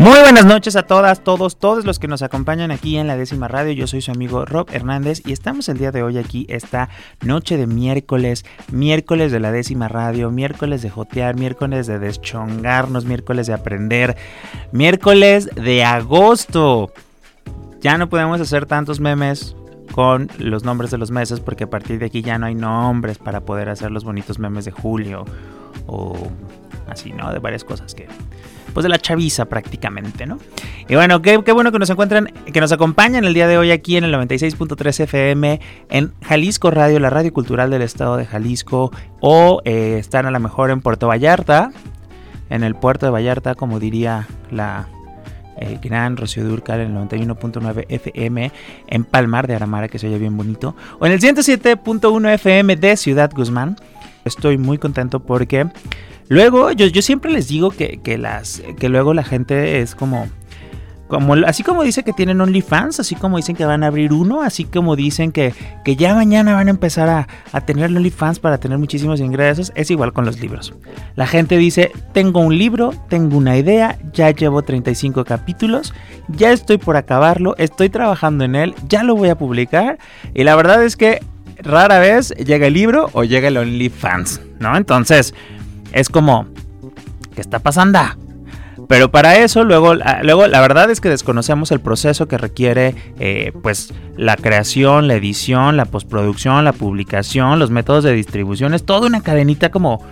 Muy buenas noches a todas, todos, todos los que nos acompañan aquí en la décima radio. Yo soy su amigo Rob Hernández y estamos el día de hoy aquí, esta noche de miércoles, miércoles de la décima radio, miércoles de jotear, miércoles de deschongarnos, miércoles de aprender, miércoles de agosto. Ya no podemos hacer tantos memes con los nombres de los meses porque a partir de aquí ya no hay nombres para poder hacer los bonitos memes de julio o así, ¿no? De varias cosas que pues de la chaviza prácticamente, ¿no? Y bueno, qué, bueno que nos encuentran, que nos acompañan el día de hoy aquí en el 96.3 FM en Jalisco Radio, la radio cultural del estado de Jalisco, o eh, están a lo mejor en Puerto Vallarta, en el puerto de Vallarta, como diría la eh, gran Rocío Durcal en el 91.9 FM en Palmar de Aramara, que se oye bien bonito, o en el 107.1 FM de Ciudad Guzmán. Estoy muy contento porque Luego, yo, siempre les digo que, que, las, que luego la gente es como, como, así como dice que tienen OnlyFans, así como dicen que van a abrir uno, así como dicen que, que ya mañana van a empezar a, a tener OnlyFans para tener muchísimos ingresos, es igual con los libros. La gente dice, tengo un libro, tengo una idea, ya llevo 35 capítulos, ya estoy por acabarlo, estoy trabajando en él, ya lo voy a publicar, y la verdad es que rara vez llega el libro o llega el OnlyFans, ¿no? Entonces es como, ¿qué está pasando? Pero para eso, luego, luego la verdad es que desconocemos el proceso que requiere eh, pues la creación, la edición, la postproducción, la publicación, los métodos de distribución. Es toda una cadenita como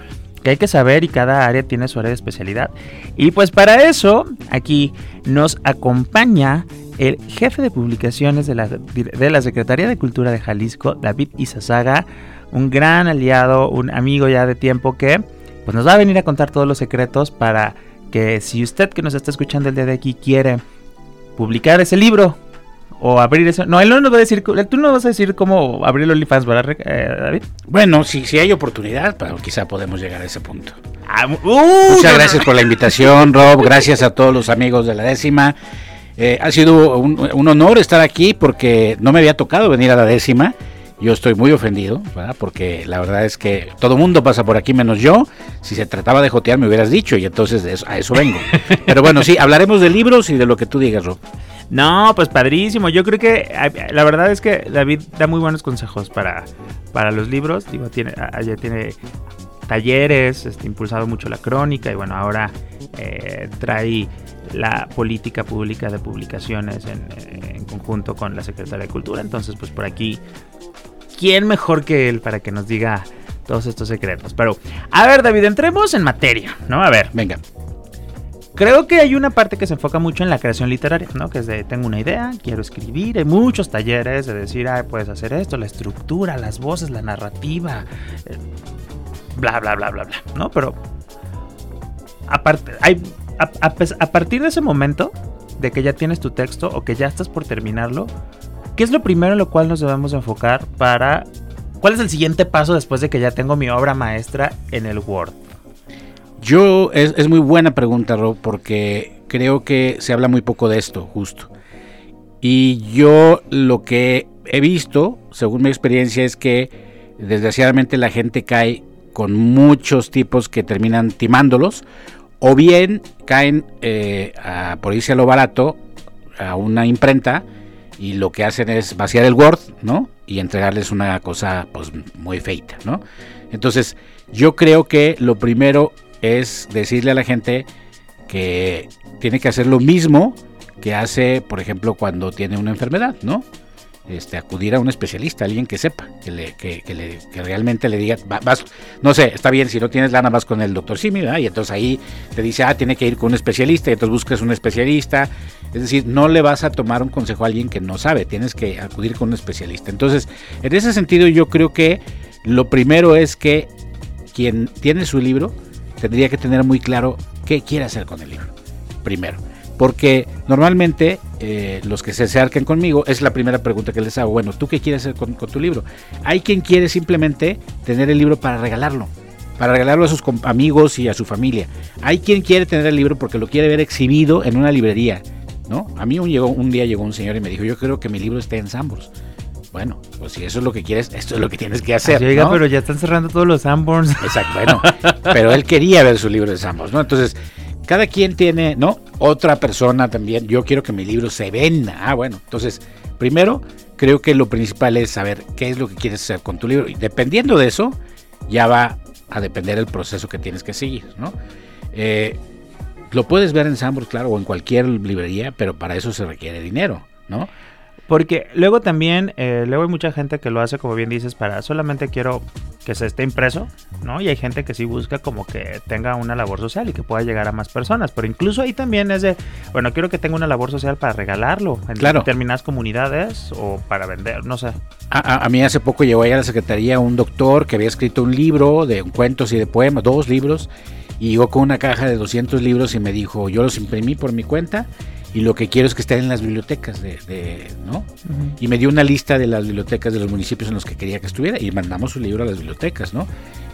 que hay que saber y cada área tiene su área de especialidad. Y pues para eso, aquí nos acompaña el jefe de publicaciones de la, de la Secretaría de Cultura de Jalisco, David Izazaga, un gran aliado, un amigo ya de tiempo que pues nos va a venir a contar todos los secretos para que si usted que nos está escuchando el día de aquí quiere publicar ese libro o abrir eso. No, él no nos va a decir, tú no vas a decir cómo abrir el OnlyFans, ¿verdad, eh, David? Bueno, si, si hay oportunidad, pero quizá podemos llegar a ese punto. Ah, uh, Muchas gracias por la invitación, Rob. Gracias a todos los amigos de la décima. Eh, ha sido un honor estar aquí porque no me había tocado venir a la décima. Yo estoy muy ofendido, ¿verdad? porque la verdad es que todo mundo pasa por aquí menos yo. Si se trataba de jotear me hubieras dicho y entonces a eso vengo. Pero bueno, sí, hablaremos de libros y de lo que tú digas, Rob. No, pues padrísimo. Yo creo que la verdad es que David da muy buenos consejos para, para los libros. Digo, tiene, allá tiene talleres, este, impulsado mucho la crónica y bueno, ahora eh, trae la política pública de publicaciones en, en, conjunto con la Secretaría de Cultura. Entonces, pues por aquí ¿quién mejor que él para que nos diga todos estos secretos? Pero, a ver, David, entremos en materia, ¿no? A ver, venga. Creo que hay una parte que se enfoca mucho en la creación literaria, ¿no? Que es de, tengo una idea, quiero escribir, hay muchos talleres de decir, ah, puedes hacer esto, la estructura, las voces, la narrativa, eh, bla, bla, bla, bla, bla, ¿no? Pero, aparte, hay, a partir de ese momento, de que ya tienes tu texto o que ya estás por terminarlo, ¿Qué es lo primero en lo cual nos debemos enfocar para... ¿Cuál es el siguiente paso después de que ya tengo mi obra maestra en el Word? Yo, es, muy buena pregunta, Rob, porque creo que se habla muy poco de esto, justo. Y yo lo que he visto, según mi experiencia, es que desgraciadamente la gente cae con muchos tipos que terminan timándolos, o bien caen eh, por irse a lo barato a una imprenta y lo que hacen es vaciar el Word, ¿no? Y entregarles una cosa pues muy feita, ¿no? Entonces, yo creo que lo primero es decirle a la gente que tiene que hacer lo mismo que hace, por ejemplo, cuando tiene una enfermedad, ¿no? Este, acudir a un especialista, alguien que sepa, que, le, que, le, que realmente le diga, vas, no sé, está bien, si no tienes lana vas con el doctor Simi, y entonces ahí te dice, ah, tiene que ir con un especialista, y entonces buscas un especialista, es decir, no le vas a tomar un consejo a alguien que no sabe, tienes que acudir con un especialista. Entonces, en ese sentido yo creo que lo primero es que quien tiene su libro tendría que tener muy claro qué quiere hacer con el libro, primero. Porque normalmente eh, los que se acercan conmigo, es la primera pregunta que les hago, bueno, ¿tú qué quieres hacer con, tu libro? Hay quien quiere simplemente tener el libro para regalarlo, para regalarlo a sus amigos y a su familia. Hay quien quiere tener el libro porque lo quiere ver exhibido en una librería, ¿no? A mí un, llegó, un día llegó un señor y me dijo, yo creo que mi libro esté en Sambors. Bueno, pues si eso es lo que quieres, esto es lo que tienes que hacer. Oiga, pero ya están cerrando todos los Sanborns. Exacto, bueno, pero él quería ver su libro de Sanborns, ¿no? Entonces, cada quien tiene, ¿no? Otra persona también, yo quiero que mi libro se venda. Ah, bueno, entonces, primero, creo que lo principal es saber qué es lo que quieres hacer con tu libro. Y dependiendo de eso, ya va a depender el proceso que tienes que seguir, ¿no? Eh, lo puedes ver en Sambors, claro, o en cualquier librería, pero para eso se requiere dinero, ¿no? Porque luego también, eh, luego hay mucha gente que lo hace, como bien dices, para solamente quiero que se esté impreso, ¿no? Y hay gente que sí busca como que tenga una labor social y que pueda llegar a más personas. Pero incluso ahí también es de, bueno, quiero que tenga una labor social para regalarlo en determinadas comunidades o para vender, no sé. A, a, mí hace poco llegó ahí a la secretaría un doctor que había escrito un libro de cuentos y de poemas, dos libros, y llegó con una caja de 200 libros y me dijo, yo los imprimí por mi cuenta y lo que quiero es que estén en las bibliotecas de, ¿no? Y me dio una lista de las bibliotecas de los municipios en los que quería que estuviera y mandamos su libro a las bibliotecas, ¿no?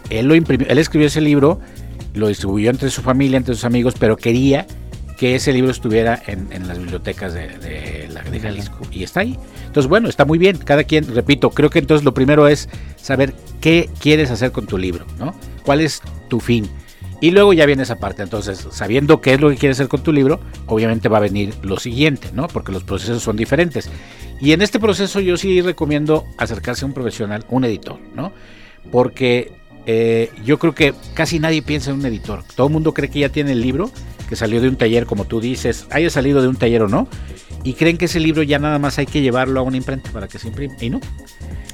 Él lo imprimió, él escribió ese libro, lo distribuyó entre su familia, entre sus amigos, pero quería que ese libro estuviera en, las bibliotecas de, la, de Jalisco y está ahí. Entonces, bueno, está muy bien. Cada quien, repito, creo que entonces lo primero es saber qué quieres hacer con tu libro, ¿no? ¿Cuál es tu fin? Y luego ya viene esa parte. Entonces, sabiendo qué es lo que quieres hacer con tu libro, obviamente va a venir lo siguiente, ¿no? Porque los procesos son diferentes. Y en este proceso yo sí recomiendo acercarse a un profesional, un editor, ¿no? Porque eh, yo creo que casi nadie piensa en un editor. Todo el mundo cree que ya tiene el libro, que salió de un taller, como tú dices, haya salido de un taller o no, y creen que ese libro ya nada más hay que llevarlo a una imprenta para que se imprime. Y no.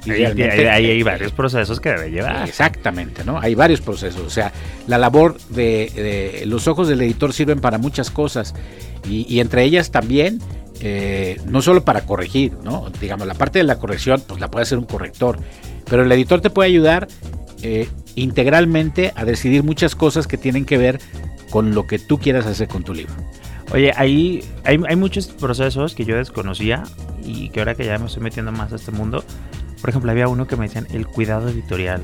Y ahí, hay varios procesos que debe llevar. Exactamente, ¿no? Hay varios procesos. O sea, la labor de, los ojos del editor sirven para muchas cosas y, entre ellas también, eh, no solo para corregir, ¿no? Digamos, la parte de la corrección, pues la puede hacer un corrector, pero el editor te puede ayudar eh, integralmente a decidir muchas cosas que tienen que ver con lo que tú quieras hacer con tu libro. Oye, ahí hay, hay, muchos procesos que yo desconocía y que ahora que ya me estoy metiendo más a este mundo, por ejemplo, había uno que me decían el cuidado editorial.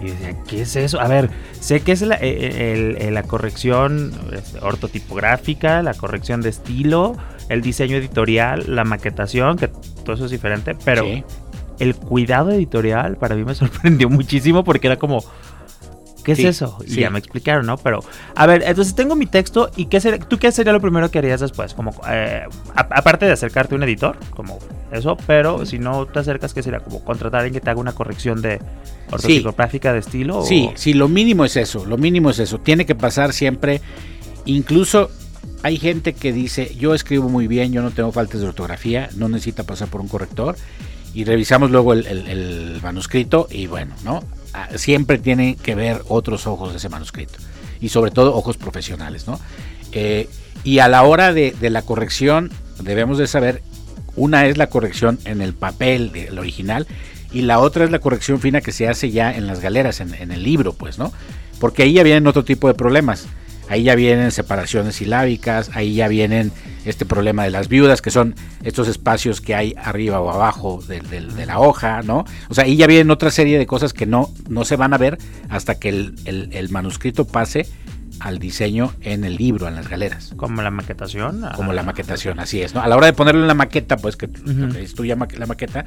Y decía, ¿qué es eso? A ver, sé que es la, eh, eh, la corrección ortotipográfica, la corrección de estilo, el diseño editorial, la maquetación, que todo eso es diferente, pero el cuidado editorial para mí me sorprendió muchísimo porque era como, ¿qué es eso? Y ya me explicaron, ¿no? Pero, a ver, entonces tengo mi texto y ¿qué sería, ¿tú qué sería lo primero que harías después? Como, eh, aparte de acercarte a un editor, como eso, pero si no te acercas, ¿qué sería? Como contratar a alguien que te haga una corrección de ortotipográfica de estilo. Sí, sí, lo mínimo es eso, lo mínimo es eso. Tiene que pasar siempre, incluso hay gente que dice, yo escribo muy bien, yo no tengo faltas de ortografía, no necesita pasar por un corrector. Y revisamos luego el manuscrito y bueno, ¿no? Ah, siempre tiene que ver otros ojos de ese manuscrito y sobre todo ojos profesionales, ¿no? Eh, y a la hora de, la corrección debemos de saber, una es la corrección en el papel del original y la otra es la corrección fina que se hace ya en las galeras, en, en el libro, pues, ¿no? Porque ahí ya vienen otro tipo de problemas. Ahí ya vienen separaciones silábicas, ahí ya vienen este problema de las viudas, que son estos espacios que hay arriba o abajo de, la hoja, ¿no? O sea, ahí ya vienen otra serie de cosas que no, no se van a ver hasta que el, manuscrito pase al diseño en el libro, en las galeras. Como la maquetación. Como la maquetación, así es, ¿no? A la hora de ponerlo en la maqueta, pues que, es tuya la maqueta,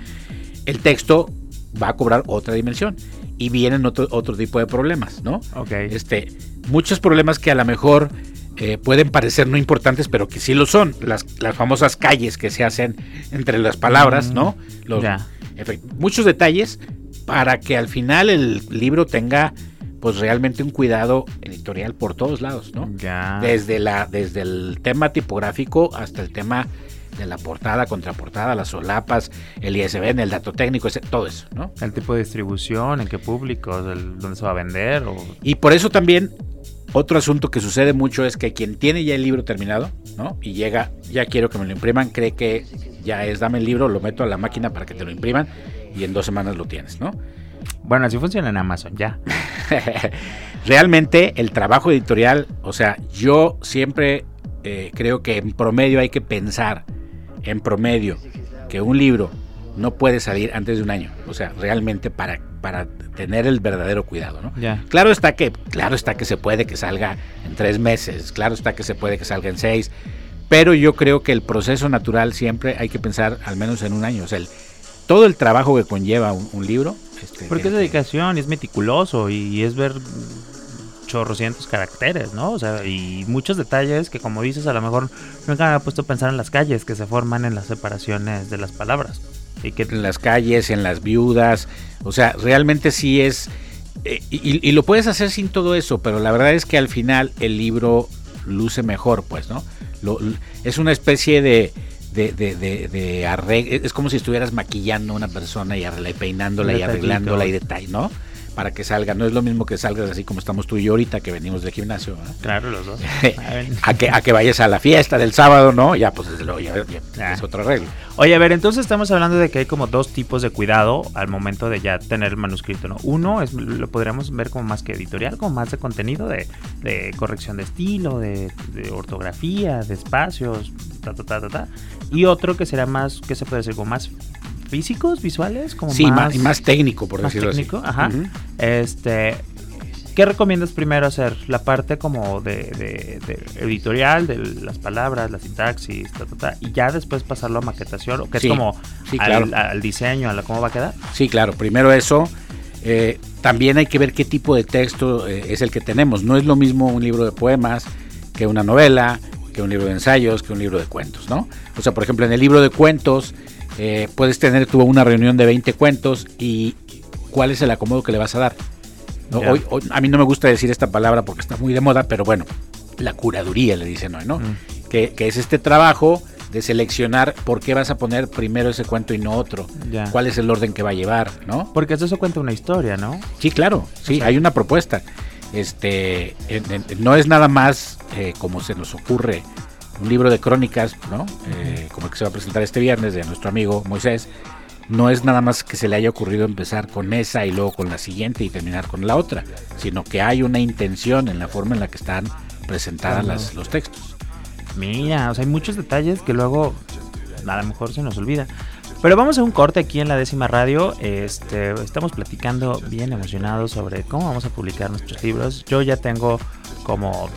el texto va a cobrar otra dimensión y vienen otro, otro tipo de problemas, ¿no? Ok. Este, muchos problemas que a lo mejor eh, pueden parecer no importantes, pero que sí lo son. Las, las famosas calles que se hacen entre las palabras, ¿no? Los, muchos detalles para que al final el libro tenga pues realmente un cuidado editorial por todos lados, ¿no? Desde la desde el tema tipográfico hasta el tema de la portada, contraportada, las solapas, el ISBN, el dato técnico, todo eso, ¿no? El tipo de distribución, en qué público, dónde se va a vender. Y por eso también otro asunto que sucede mucho es que quien tiene ya el libro terminado, ¿no? Y llega, ya quiero que me lo impriman, cree que ya es, dame el libro, lo meto a la máquina para que te lo impriman y en dos semanas lo tienes, ¿no? Bueno, así funciona en Amazon, ya. Realmente el trabajo editorial, o sea, yo siempre eh, creo que en promedio hay que pensar, en promedio, que un libro no puede salir antes de un año. O sea, realmente para, para tener el verdadero cuidado, ¿no? Claro está que, claro está que se puede que salga en tres meses, claro está que se puede que salga en seis, pero yo creo que el proceso natural siempre hay que pensar al menos en un año. O sea, todo el trabajo que conlleva un, libro. Este, Porque es dedicación, es meticuloso y es ver chorrocientos caracteres, ¿no? O sea, y muchos detalles que como dices a lo mejor nunca me había puesto a pensar en las calles que se forman en las separaciones de las palabras. Y que en las calles, en las viudas, o sea, realmente sí es... Eh, y, lo puedes hacer sin todo eso, pero la verdad es que al final el libro luce mejor, pues, ¿no? es una especie de, de, de, de, arreglo, es como si estuvieras maquillando a una persona y, peinándola y arreglándola y detalle, ¿no? Para que salga. No es lo mismo que salgas así como estamos tú y yo ahorita que venimos del gimnasio. Claro, los dos. a, que, a que vayas a la fiesta del sábado, ¿no? Ya, pues desde luego, ya, es otro arreglo. Oye, a ver, entonces estamos hablando de que hay como dos tipos de cuidado al momento de ya tener el manuscrito, ¿no? Uno es, lo podríamos ver como más que editorial, como más de contenido, de, de corrección de estilo, de, de, ortografía, de espacios, ta, ta, ta, ta, ta. Y otro que será más, ¿qué se puede decir? Como más físicos, visuales, como sí, más, más, técnico, por decirlo técnico, así. Ajá. Este, ¿qué recomiendas primero hacer? La parte como de, editorial, de las palabras, la sintaxis, y ya después pasarlo a maquetación, o que es como al, diseño, a cómo va a quedar. Sí, claro, primero eso. Eh, también hay que ver qué tipo de texto eh, es el que tenemos. No es lo mismo un libro de poemas que una novela, que un libro de ensayos, que un libro de cuentos, ¿no? O sea, por ejemplo, en el libro de cuentos eh, puedes tener tú una reunión de 20 cuentos y cuál es el acomodo que le vas a dar. Hoy, a mí no me gusta decir esta palabra porque está muy de moda, pero bueno, la curaduría le dicen hoy, ¿no? Mm. Que, es este trabajo de seleccionar por qué vas a poner primero ese cuento y no otro. ¿Cuál es el orden que va a llevar, no? Porque eso cuenta una historia, ¿no? Sí, claro, sí, hay una propuesta. Este, no es nada más eh, como se nos ocurre un libro de crónicas, ¿no? Eh, como el que se va a presentar este viernes de nuestro amigo Moisés, no es nada más que se le haya ocurrido empezar con esa y luego con la siguiente y terminar con la otra, sino que hay una intención en la forma en la que están presentadas los textos. Mira, o sea, hay muchos detalles que luego a lo mejor se nos olvida. Pero vamos a un corte aquí en la décima radio. Este, estamos platicando bien emocionados sobre cómo vamos a publicar nuestros libros. Yo ya tengo como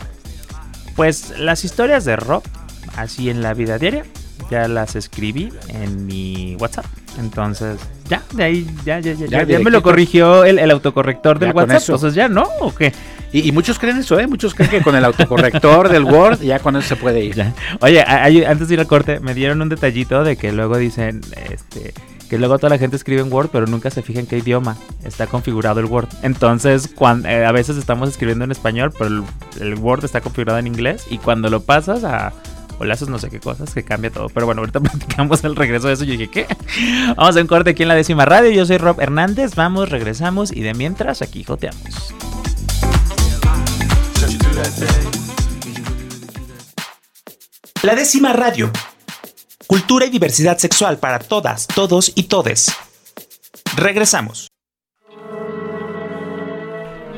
pues las historias de rock, así en la vida diaria, ya las escribí en mi WhatsApp. Entonces, ya, de ahí, ya, ya, ya, ya, me lo corrigió el, autocorrector del WhatsApp. Entonces, ya, ¿no? ¿O qué? Y, muchos creen eso, ¿eh? Muchos creen que con el autocorrector del Word ya con eso se puede ir. Oye, antes de ir al corte, me dieron un detallito de que luego dicen, este que luego toda la gente escribe en Word, pero nunca se fija en qué idioma está configurado el Word. Entonces, cuando, eh, a veces estamos escribiendo en español, pero el, Word está configurado en inglés y cuando lo pasas a haces no sé qué cosas, que cambia todo. Pero bueno, ahorita platicamos el regreso de eso. Yo dije, ¿qué? Vamos a un corte aquí en la décima radio. Yo soy Rob Hernández. Vamos, regresamos y de mientras aquí joteamos. La décima radio Cultura y diversidad sexual para todas, todos y todes. Regresamos.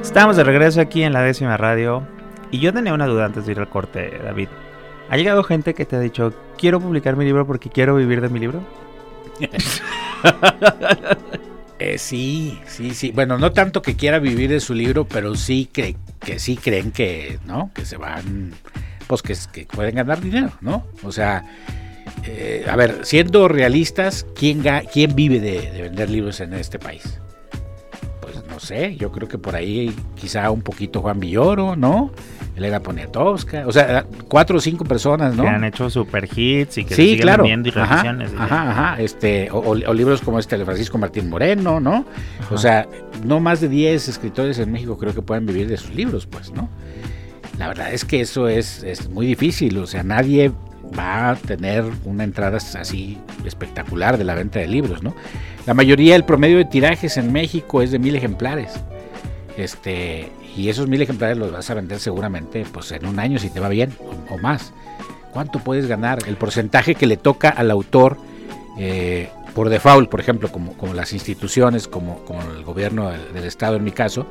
Estamos de regreso aquí en la décima radio. Y yo tenía una duda antes de ir al corte, David. ¿Ha llegado gente que te ha dicho, quiero publicar mi libro porque quiero vivir de mi libro? Eh, sí, sí, sí. Bueno, no tanto que quiera vivir de su libro, pero sí que, que sí creen que, ¿no? Que se van, pues que, que pueden ganar dinero, ¿no? O sea, eh, a ver, siendo realistas, ¿quién, quién vive de, vender libros en este país? Pues no sé, yo creo que por ahí quizá un poquito Juan Villoro, ¿no? Elena Poniatowska, o sea, cuatro o cinco personas, ¿no? Que han hecho super hits y que sí, claro. y ajá, ajá, ajá, este, o, libros como este de Francisco Martín Moreno, ¿no? O sea, no más de 10 escritores en México creo que pueden vivir de sus libros, pues, ¿no? La verdad es que eso es, es muy difícil, o sea, nadie va a tener una entrada así espectacular de la venta de libros, ¿no? La mayoría, el promedio de tirajes en México es de mil ejemplares. Este, y esos mil ejemplares los vas a vender seguramente pues en un año si te va bien o, más. ¿Cuánto puedes ganar? El porcentaje que le toca al autor eh, por default, por ejemplo, como, como las instituciones, como, como el gobierno del, Estado en mi caso,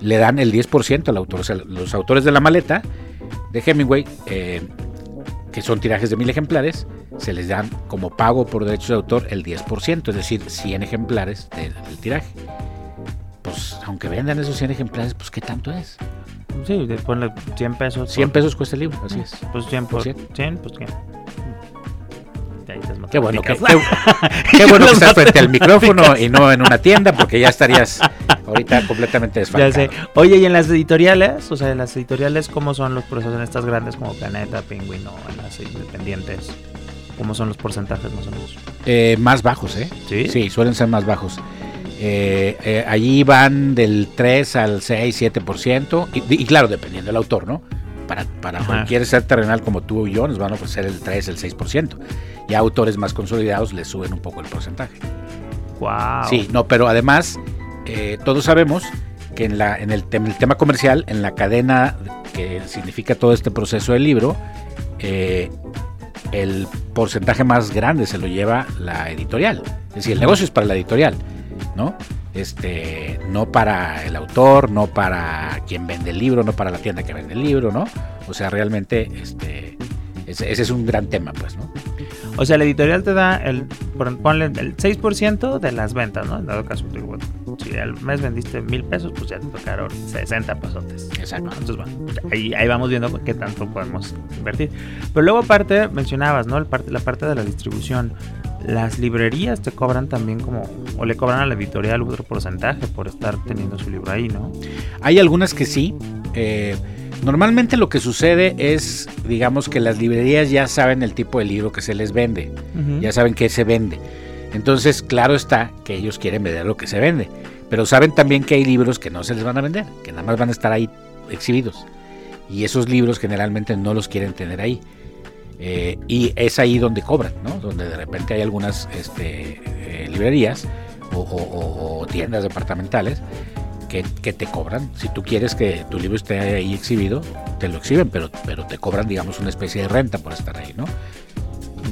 le dan el 10% al autor. O sea, los autores de la maleta de Hemingway, eh, que son tirajes de mil ejemplares, se les dan como pago por derechos de autor el 10%, es decir, 100 ejemplares del tiraje. Pues aunque vendan esos 100 ejemplares, pues ¿qué tanto es? Sí, ponle 100 pesos. 100 pesos cuesta el libro, así es. Pues 100 por 100, 100 pues 100. Qué bueno, que, qué, bueno que estás frente al micrófono y no en una tienda porque ya estarías ahorita completamente desfalcado. Ya sé. Oye, ¿y en las editoriales? O sea, en las editoriales, ¿cómo son los procesos en estas grandes como Planeta, Penguin o en las independientes? ¿Cómo son los porcentajes más o menos? Eh, más bajos, ¿eh? Sí. Sí, suelen ser más bajos. Eh, eh, allí van del 3 al 6, 7%, y, y claro, dependiendo del autor, ¿no? Para, para cualquier ser terrenal como tú y yo, nos van a ofrecer el 3, el 6%. Y a autores más consolidados les suben un poco el porcentaje. Wow. Sí, no, pero además, eh, todos sabemos que en, la, en el, tema comercial, en la cadena que significa todo este proceso del libro, el porcentaje más grande se lo lleva la editorial. Es decir, el negocio es para la editorial. ¿no? Este, no para el autor, no para quien vende el libro, no para la tienda que vende el libro, ¿no? O sea, realmente, este, ese, es un gran tema, pues, ¿no? O sea, la editorial te da el, ponle el 6% de las ventas, ¿no? En dado caso, si al mes vendiste mil pesos, pues ya te tocaron 60 pesotes. Exacto. Entonces, bueno, ahí, ahí vamos viendo qué tanto podemos invertir. Pero luego aparte, mencionabas, ¿no? parte, la parte de la distribución las librerías te cobran también como, o le cobran a la editorial otro porcentaje por estar teniendo su libro ahí, ¿no? Hay algunas que sí. Eh, normalmente lo que sucede es, digamos que las librerías ya saben el tipo de libro que se les vende, ya saben qué se vende. Entonces, claro está que ellos quieren vender lo que se vende, pero saben también que hay libros que no se les van a vender, que nada más van a estar ahí exhibidos. Y esos libros generalmente no los quieren tener ahí. Eh, y es ahí donde cobran, ¿no? Donde de repente hay algunas este, eh, librerías o, tiendas departamentales que, te cobran. Si tú quieres que tu libro esté ahí exhibido, te lo exhiben, pero, pero te cobran, digamos, una especie de renta por estar ahí, ¿no?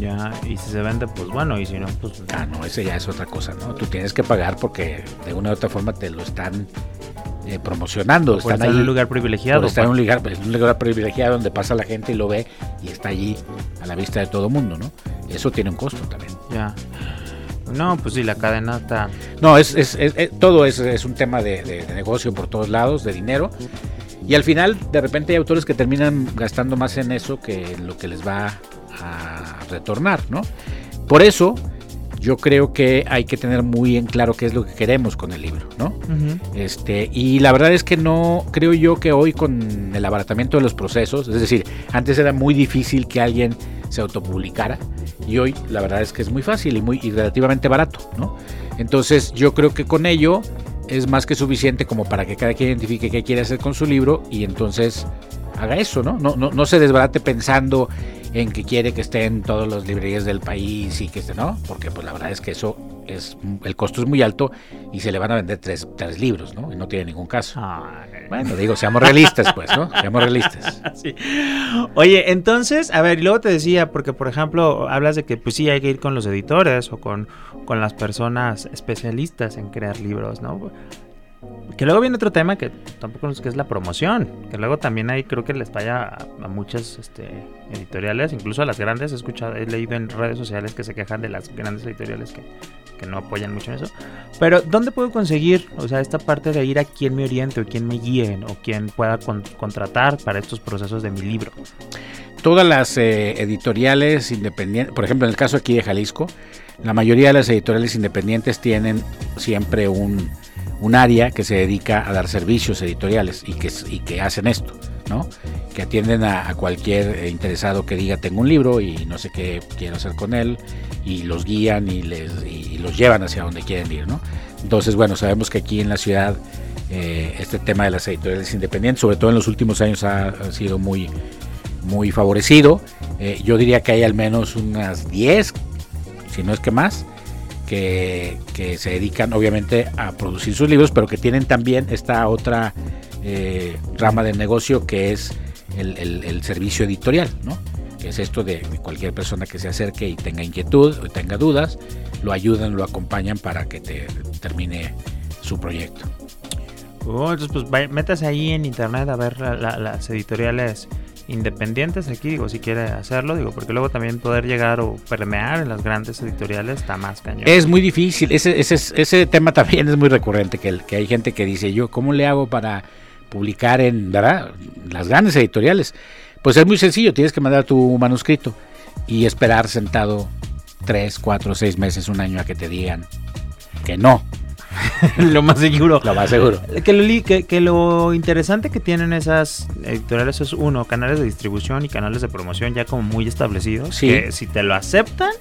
Ya, y si se vende, pues bueno, y si no, pues... Ah, no, ese ya es otra cosa, ¿no? Tú tienes que pagar porque de una u otra forma te lo están eh, promocionando. están ahí, en un lugar privilegiado. Está en un lugar, un lugar privilegiado donde pasa la gente y lo ve y está allí a la vista de todo el mundo, ¿no? Eso tiene un costo también. Ya. No, pues sí, la cadena está... No, es, es, todo es, es, un tema de, negocio por todos lados, de dinero. Y al final, de repente hay autores que terminan gastando más en eso que en lo que les va a retornar, ¿no? Por eso, yo creo que hay que tener muy en claro qué es lo que queremos con el libro, ¿no? Este, y la verdad es que no creo yo que hoy con el abaratamiento de los procesos, es decir, antes era muy difícil que alguien se autopublicara y hoy la verdad es que es muy fácil y muy y relativamente barato, ¿no? Entonces, yo creo que con ello es más que suficiente como para que cada quien identifique qué quiere hacer con su libro y entonces haga eso, ¿no? No, no, no se desbarate pensando en que quiere que esté en todas las librerías del país y que esté, ¿no? Porque pues la verdad es que eso es, el costo es muy alto y se le van a vender tres, tres libros, ¿no? Y no tiene ningún caso. Bueno, digo, seamos realistas, pues, ¿no? Seamos realistas. Sí. Oye, entonces, a ver, y luego te decía, porque por ejemplo, hablas de que pues sí hay que ir con los editores o con, con las personas especialistas en crear libros, ¿no? Que luego viene otro tema que tampoco es que es la promoción. Que luego también hay, creo que les falla a, muchas este, editoriales, incluso a las grandes. He escuchado, he leído en redes sociales que se quejan de las grandes editoriales que, que no apoyan mucho en eso. Pero, ¿dónde puedo conseguir, o sea, esta parte de ir a quien me oriente o quien me guíe o quien pueda contratar para estos procesos de mi libro? Todas las eh, editoriales independientes, por ejemplo, en el caso aquí de Jalisco, la mayoría de las editoriales independientes tienen siempre un un área que se dedica a dar servicios editoriales y que, hacen esto, ¿no? Que atienden a, cualquier interesado que diga tengo un libro y no sé qué quiero hacer con él y los guían y, les, los llevan hacia donde quieren ir, ¿no? Entonces, bueno, sabemos que aquí en la ciudad eh, este tema de las editoriales independientes, sobre todo en los últimos años, ha, sido muy, muy favorecido. Eh, yo diría que hay al menos unas 10, si no es que más, que, se dedican obviamente a producir sus libros, pero que tienen también esta otra eh, rama del negocio que es el, servicio editorial, ¿no? que es esto de cualquier persona que se acerque y tenga inquietud o tenga dudas, lo ayudan, lo acompañan para que te termine su proyecto. Oh, entonces, pues métase ahí en internet a ver la- la- las editoriales independientes aquí, digo, si quiere hacerlo, digo, porque luego también poder llegar o permear en las grandes editoriales está más cañón. Es muy difícil, ese, ese, ese tema también es muy recurrente, que, el- que hay gente que dice, yo, ¿cómo le hago para publicar en ¿verdad? las grandes editoriales? Pues es muy sencillo, tienes que mandar tu manuscrito y esperar sentado tres, cuatro, seis meses, un año a que te digan que no, lo más seguro. lo más seguro. Que lo, que, que lo interesante que tienen esas editoriales es uno, canales de distribución y canales de promoción ya como muy establecidos. Sí. Que si te lo aceptan,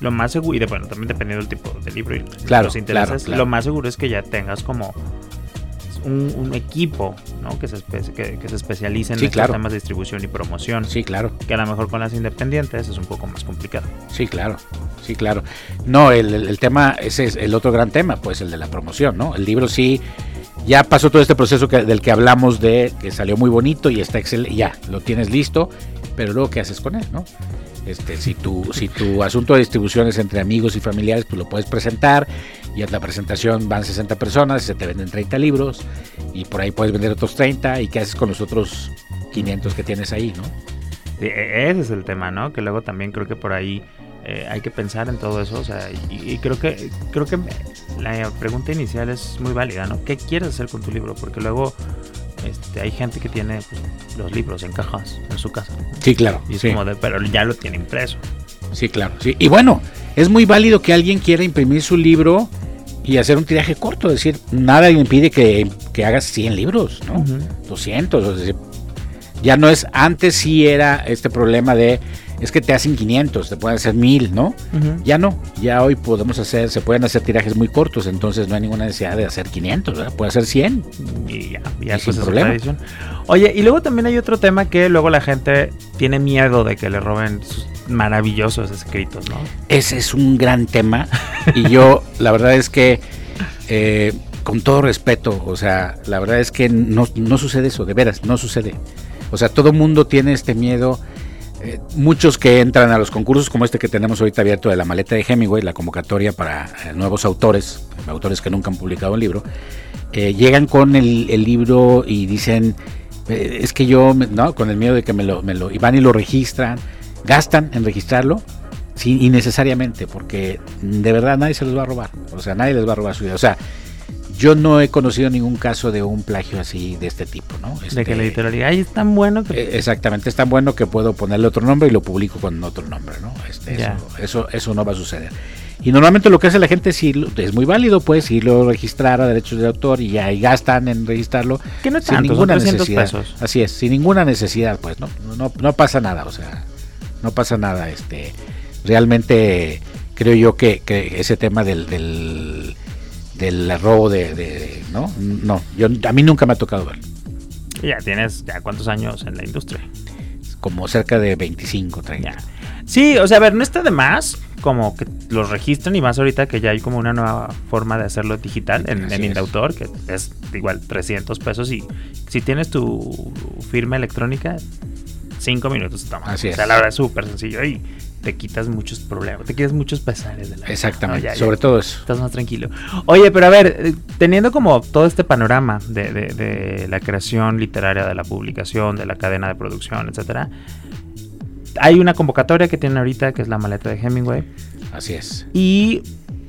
lo más seguro, y de, bueno, también dependiendo del tipo de libro y Claro, los intereses, claro, claro. lo más seguro es que ya tengas como un, un equipo ¿no? que, se que, que se especialice en Sí, estos claro. temas de distribución y promoción. Sí, claro. Que a lo mejor con las independientes es un poco más complicado. Sí, claro, sí, claro. No, el, el- el tema, ese es el otro gran tema, pues el de la promoción, ¿no? El libro sí, ya pasó todo este proceso que- del que hablamos de que salió muy bonito y está excelente, ya, lo tienes listo, pero luego qué haces con él, ¿no? Este, si tu, si tu asunto de distribución es entre amigos y familiares, pues lo puedes presentar y en la presentación van 60 personas, se te venden 30 libros y por ahí puedes vender otros 30 y qué haces con los otros 500 que tienes ahí, ¿no? E- ese es el tema, ¿no? Que luego también creo que por ahí eh, hay que pensar en todo eso, o sea, y, y creo que creo que la pregunta inicial es muy válida, ¿no? ¿Qué quieres hacer con tu libro? Porque luego este, hay gente que tiene pues, los libros en cajas en su casa Sí, claro. y es sí. como de, pero ya lo tiene impreso. Sí, claro. Sí. Y bueno, es muy válido que alguien quiera imprimir su libro y hacer un tiraje corto. Es decir, nada impide que, que hagas 100 libros, ¿no? Ujú. 200. o sea, ya no es, antes sí era este problema de, es que te hacen 500, te pueden hacer 1000, ¿no? Ya no, ya hoy podemos hacer, se pueden hacer tirajes muy cortos, entonces no hay ninguna necesidad de hacer 500, ¿verdad? Puede hacer 100. y ya, Y ya sin pues, es problema. Oye, y luego también hay otro tema que luego la gente tiene miedo de que le roben sus maravillosos escritos, ¿no? Ese es un gran tema y yo la verdad es que eh, con todo respeto, o sea, la verdad es que no, no sucede eso, de veras, no sucede. O sea, todo mundo tiene este miedo. Eh, muchos que entran a los concursos como este que tenemos ahorita abierto de la maleta de Hemingway, la convocatoria para eh, nuevos autores, autores que nunca han publicado un libro, eh, llegan con el, libro y dicen, es que yo, no, con el miedo de que me lo, me y van y lo registran, gastan en registrarlo, sí, innecesariamente, porque de verdad nadie se los va a robar, o sea, nadie les va a robar su idea, o sea, yo no he conocido ningún caso de un plagio así de este tipo, ¿no? De Este, que la editorial diga, ay, es tan bueno que... eh, Exactamente, es tan bueno que puedo ponerle otro nombre y lo publico con otro nombre, ¿no? Este, eso, eso, eso no va a suceder. Y normalmente lo que hace la gente es, irlo- es muy válido, pues, irlo a registrar a derechos de autor y ya y gastan en registrarlo Que no es sin tanto, ninguna 300 necesidad. pesos. Así es, sin ninguna necesidad, pues, no, no, no pasa nada, o sea, no pasa nada. Este, realmente creo yo que, que ese tema del, del, del robo de, de- no, no, yo a mí nunca me ha tocado ver, Y ya tienes, ya cuántos años en la industria. como cerca de 25, 30. Ya. Sí, o sea, a ver, no está de más como que los registren y más ahorita que ya hay como una nueva forma de hacerlo digital en, en. Indautor, que es igual 300 pesos y si tienes tu firma electrónica, 5 minutos toma. Así o sea, la verdad es súper sencillo y te quitas muchos problemas, te quitas muchos pesares de la vida, Exactamente, ¿no? Ya- ya sobre todo eso. Estás más tranquilo. Oye, pero a ver, eh, teniendo como todo este panorama de, de- de la creación literaria, de la publicación, de la cadena de producción, etcétera, hay una convocatoria que tienen ahorita que es la maleta de Hemingway. Así es. Y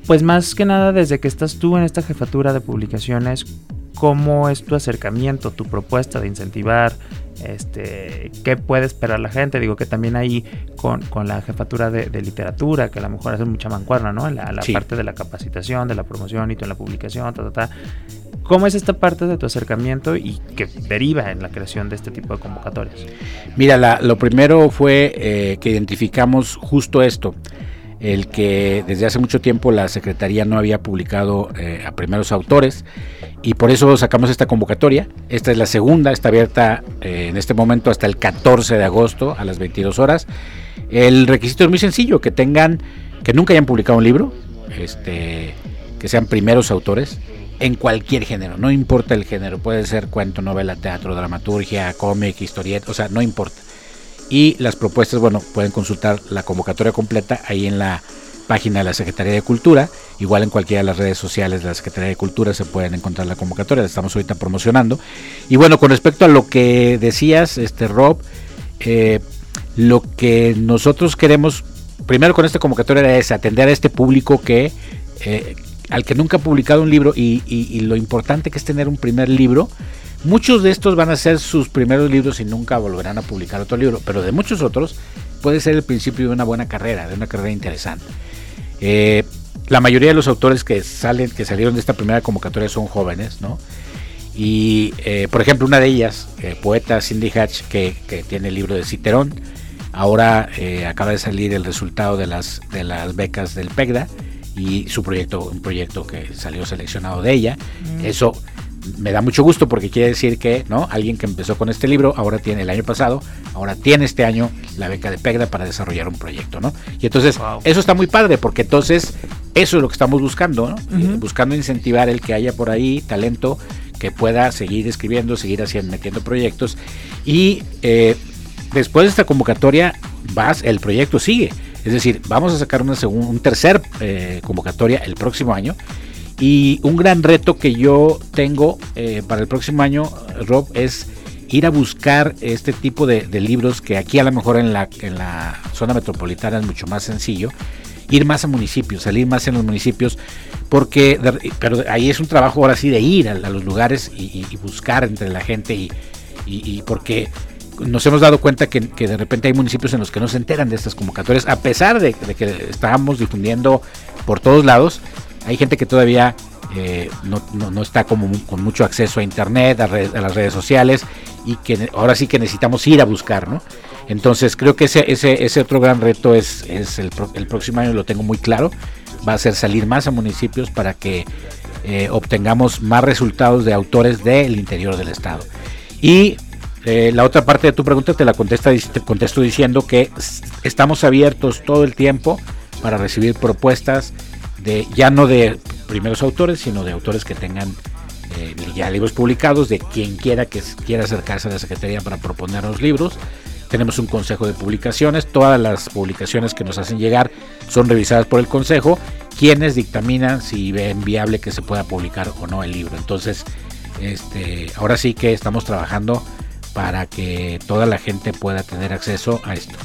pues más que nada, desde que estás tú en esta jefatura de publicaciones, ¿cómo es tu acercamiento, tu propuesta de incentivar? Este, ¿Qué puede esperar la gente? Digo que también ahí con, con la jefatura de, de literatura, que a lo mejor hace mucha mancuerna, ¿no? La, la Sí. parte de la capacitación, de la promoción y tú en la publicación, ta, ta, ta. ¿Cómo es esta parte de tu acercamiento y que deriva en la creación de este tipo de convocatorias? Mira, la- lo primero fue eh, que identificamos justo esto, el que desde hace mucho tiempo la Secretaría no había publicado eh, a primeros autores y por eso sacamos esta convocatoria. Esta es la segunda, está abierta eh, en este momento hasta el 14 de agosto a las 22 horas. El requisito es muy sencillo, que tengan, que nunca hayan publicado un libro, este, que sean primeros autores en cualquier género, no importa el género, puede ser cuento, novela, teatro, dramaturgia, cómic, historieta, o sea, no importa. Y las propuestas, bueno, pueden consultar la convocatoria completa ahí en la página de la Secretaría de Cultura, igual en cualquiera de las redes sociales de la Secretaría de Cultura se pueden encontrar la convocatoria, la estamos ahorita promocionando. Y bueno, con respecto a lo que decías, este Rob, eh, lo que nosotros queremos, primero con esta convocatoria es atender a este público que eh, al que nunca ha publicado un libro y, y, lo importante que es tener un primer libro. Muchos de estos van a ser sus primeros libros y nunca volverán a publicar otro libro, pero de muchos otros puede ser el principio de una buena carrera, de una carrera interesante. Eh, la mayoría de los autores que salen, que salieron de esta primera convocatoria son jóvenes, ¿no? Y eh, por ejemplo, una de ellas, eh, poeta Cindy Hatch, que, tiene el libro de Citerón, ahora acaba de salir el resultado de las, de las becas del PEGDA y su proyecto, un proyecto que salió seleccionado de ella. Mm. Eso me da mucho gusto porque quiere decir que no alguien que empezó con este libro ahora tiene el año pasado ahora tiene este año la beca de PEGDA para desarrollar un proyecto no y entonces eso está muy padre porque entonces eso es lo que estamos buscando ¿no? buscando incentivar el que haya por ahí talento que pueda seguir escribiendo seguir haciendo metiendo proyectos. Y eh, después de esta convocatoria vas el proyecto sigue. Es decir vamos a sacar una un tercer eh, convocatoria el próximo año y un gran reto que yo tengo eh, para el próximo año, Rob, es ir a buscar este tipo de, libros que aquí a lo mejor en la, en la zona metropolitana es mucho más sencillo. Ir más a municipios, salir más en los municipios, porque pero ahí es un trabajo ahora sí de ir a, los lugares y, buscar entre la gente y, porque nos hemos dado cuenta que, de repente hay municipios en los que no se enteran de estas convocatorias, a pesar de, de que estamos difundiendo por todos lados, hay gente que todavía eh, no, está como con mucho acceso a internet, a, las redes sociales y que ahora sí que necesitamos ir a buscar, ¿no? Entonces creo que ese, ese, ese otro gran reto es, es el, próximo año, lo tengo muy claro, va a ser salir más a municipios para que eh, obtengamos más resultados de autores del interior del estado. Y eh, la otra parte de tu pregunta te la contesta, te contesto diciendo que estamos abiertos todo el tiempo para recibir propuestas ya no de primeros autores, sino de autores que tengan eh, ya libros publicados, de quien quiera que quiera acercarse a la Secretaría para proponer los libros. Tenemos un consejo de publicaciones, todas las publicaciones que nos hacen llegar son revisadas por el consejo, quienes dictaminan si ven viable que se pueda publicar o no el libro. Entonces, este, ahora sí que estamos trabajando para que toda la gente pueda tener acceso a esto.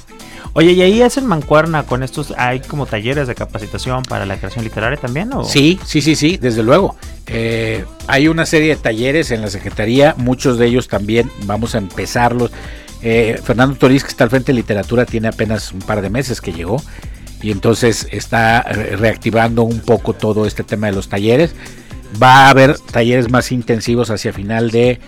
Oye, ¿y ahí hacen mancuerna con estos? ¿Hay como talleres de capacitación para la creación literaria también? ¿o? Sí, sí, sí, sí, desde luego. Eh, hay una serie de talleres en la Secretaría, muchos de ellos también vamos a empezarlos. Eh, Fernando Toriz, que está al frente de literatura, tiene apenas un par de meses que llegó y entonces está reactivando un poco todo este tema de los talleres. Va a haber talleres más intensivos hacia final de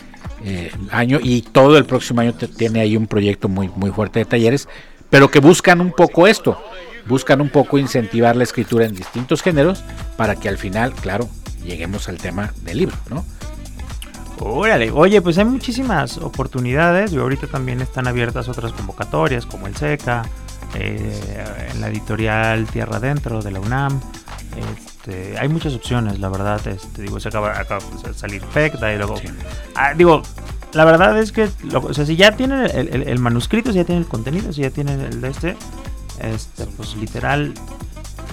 eh, año y todo el próximo año tiene ahí un proyecto muy, muy fuerte de talleres pero que buscan un poco esto, buscan un poco incentivar la escritura en distintos géneros para que al final, claro, lleguemos al tema del libro, ¿no? Órale, oye, pues hay muchísimas oportunidades y ahorita también están abiertas otras convocatorias como el SECA, eh, en la editorial Tierra Adentro de la UNAM. Este, hay muchas opciones, la verdad. Este, digo, se acaba, de salir PECDA y luego. Ah, digo, la verdad es que, o sea, si ya tienen el, manuscrito, si ya tienen el contenido, si ya tienen el de este, este, pues literal,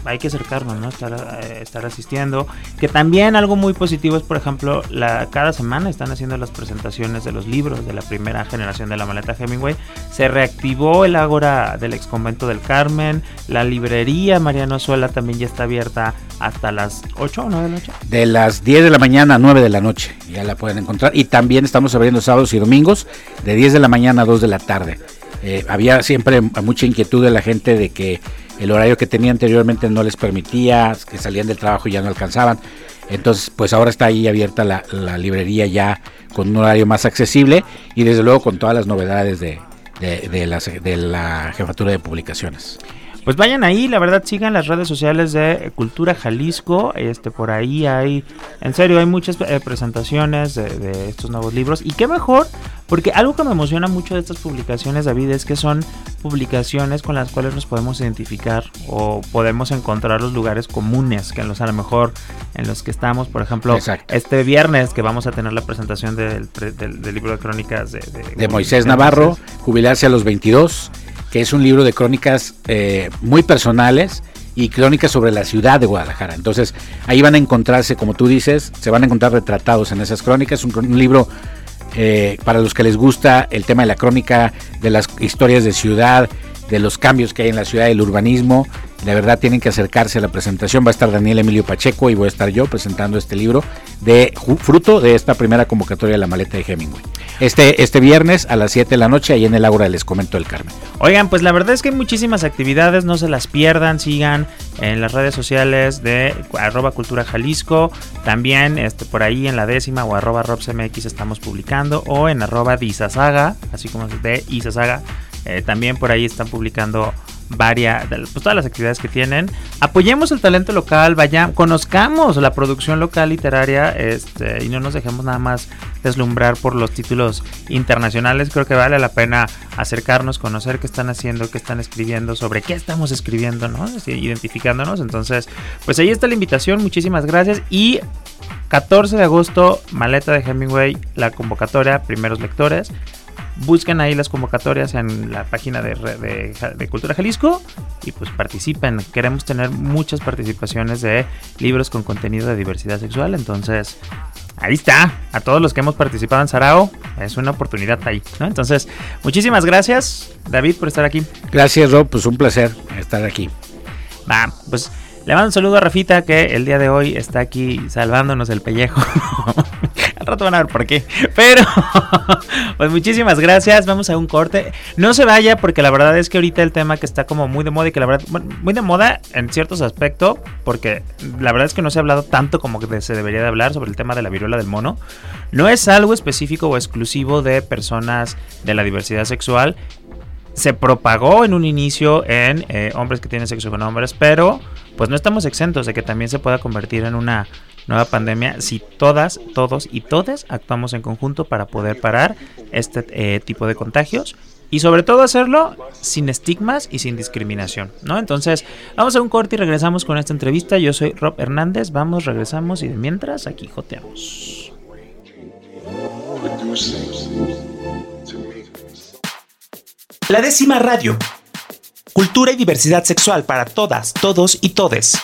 hay que acercarnos, ¿no? Estar, eh, estar asistiendo. Que también algo muy positivo es, por ejemplo, la, cada semana están haciendo las presentaciones de los libros de la primera generación de la maleta Hemingway. Se reactivó el Ágora del ex convento del Carmen. La librería Mariano Suela también ya está abierta hasta las 8 o 9 de la noche. De las 10 de la mañana a 9 de la noche. Ya la pueden encontrar. Y también estamos abriendo sábados y domingos de 10 de la mañana a 2 de la tarde. Eh, había siempre mucha inquietud de la gente de que el horario que tenía anteriormente no les permitía, que salían del trabajo y ya no alcanzaban. Entonces, pues ahora está ahí abierta la, librería ya con un horario más accesible y desde luego con todas las novedades de, de la jefatura de publicaciones. Pues vayan ahí, la verdad sigan las redes sociales de Cultura Jalisco, este por ahí hay, en serio, hay muchas eh, presentaciones de, estos nuevos libros. Y qué mejor, porque algo que me emociona mucho de estas publicaciones, David, es que son publicaciones con las cuales nos podemos identificar o podemos encontrar los lugares comunes que en los a lo mejor en los que estamos, por ejemplo, este viernes que vamos a tener la presentación del, libro de crónicas de, Moisés Navarro, jubilarse a los 22 que es un libro de crónicas eh, muy personales y crónicas sobre la ciudad de Guadalajara. Entonces ahí van a encontrarse, como tú dices, se van a encontrar retratados en esas crónicas. Un, un libro eh, para los que les gusta el tema de la crónica, de las historias de ciudad, de los cambios que hay en la ciudad, del urbanismo. La verdad tienen que acercarse a la presentación. Va a estar Daniel Emilio Pacheco y voy a estar yo presentando este libro de fruto de esta primera convocatoria de la maleta de Hemingway. Este, este viernes a las 7 de la noche ahí en el Ágora Les Comento del Carmen. Oigan, pues la verdad es que hay muchísimas actividades, no se las pierdan, sigan en las redes sociales de arroba cultura Jalisco, también este, por ahí en la décima o arroba robsmx estamos publicando o en arroba disasaga, así como de isasaga eh, también por ahí están publicando varias, pues todas las actividades que tienen. Apoyemos el talento local, vaya, conozcamos la producción local literaria este, y no nos dejemos nada más deslumbrar por los títulos internacionales. Creo que vale la pena acercarnos, conocer qué están haciendo, qué están escribiendo, sobre qué estamos escribiendo, ¿no? identificándonos. Entonces, pues ahí está la invitación. Muchísimas gracias y 14 de agosto, maleta de Hemingway, la convocatoria, primeros lectores. Busquen ahí las convocatorias en la página de, de, Cultura Jalisco y pues participen. Queremos tener muchas participaciones de libros con contenido de diversidad sexual. Entonces, ahí está. A todos los que hemos participado en Sarao, es una oportunidad ahí. ¿no? Entonces, muchísimas gracias, David, por estar aquí. Gracias, Rob. Pues un placer estar aquí. Va, pues le mando un saludo a Rafita que el día de hoy está aquí salvándonos el pellejo. Al rato van a ver por qué. Pero, pues muchísimas gracias. Vamos a un corte. No se vaya porque la verdad es que ahorita el tema que está como muy de moda y que la verdad, muy de moda en ciertos aspectos, porque la verdad es que no se ha hablado tanto como que se debería de hablar sobre el tema de la viruela del mono. No es algo específico o exclusivo de personas de la diversidad sexual. Se propagó en un inicio en eh, hombres que tienen sexo con hombres, pero pues no estamos exentos de que también se pueda convertir en una nueva pandemia si todas, todos y todes actuamos en conjunto para poder parar este eh, tipo de contagios y sobre todo hacerlo sin estigmas y sin discriminación, ¿no? Entonces, vamos a un corte y regresamos con esta entrevista. Yo soy Rob Hernández, vamos, regresamos y de mientras aquí joteamos. La décima radio. Cultura y diversidad sexual para todas, todos y todes.